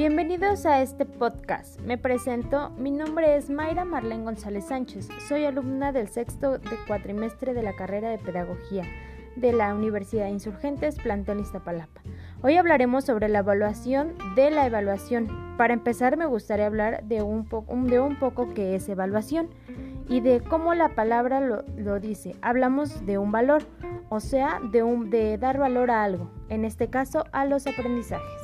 Bienvenidos a este podcast. Me presento, mi nombre es Mayra Marlene González Sánchez. Soy alumna del sexto de cuatrimestre de la carrera de Pedagogía de la Universidad de Insurgentes, Plantel Iztapalapa. Hoy hablaremos sobre la evaluación de la evaluación. Para empezar, me gustaría hablar de un, de un poco qué es evaluación y de cómo la palabra lo, lo dice. Hablamos de un valor, o sea, de, un, de dar valor a algo, en este caso a los aprendizajes.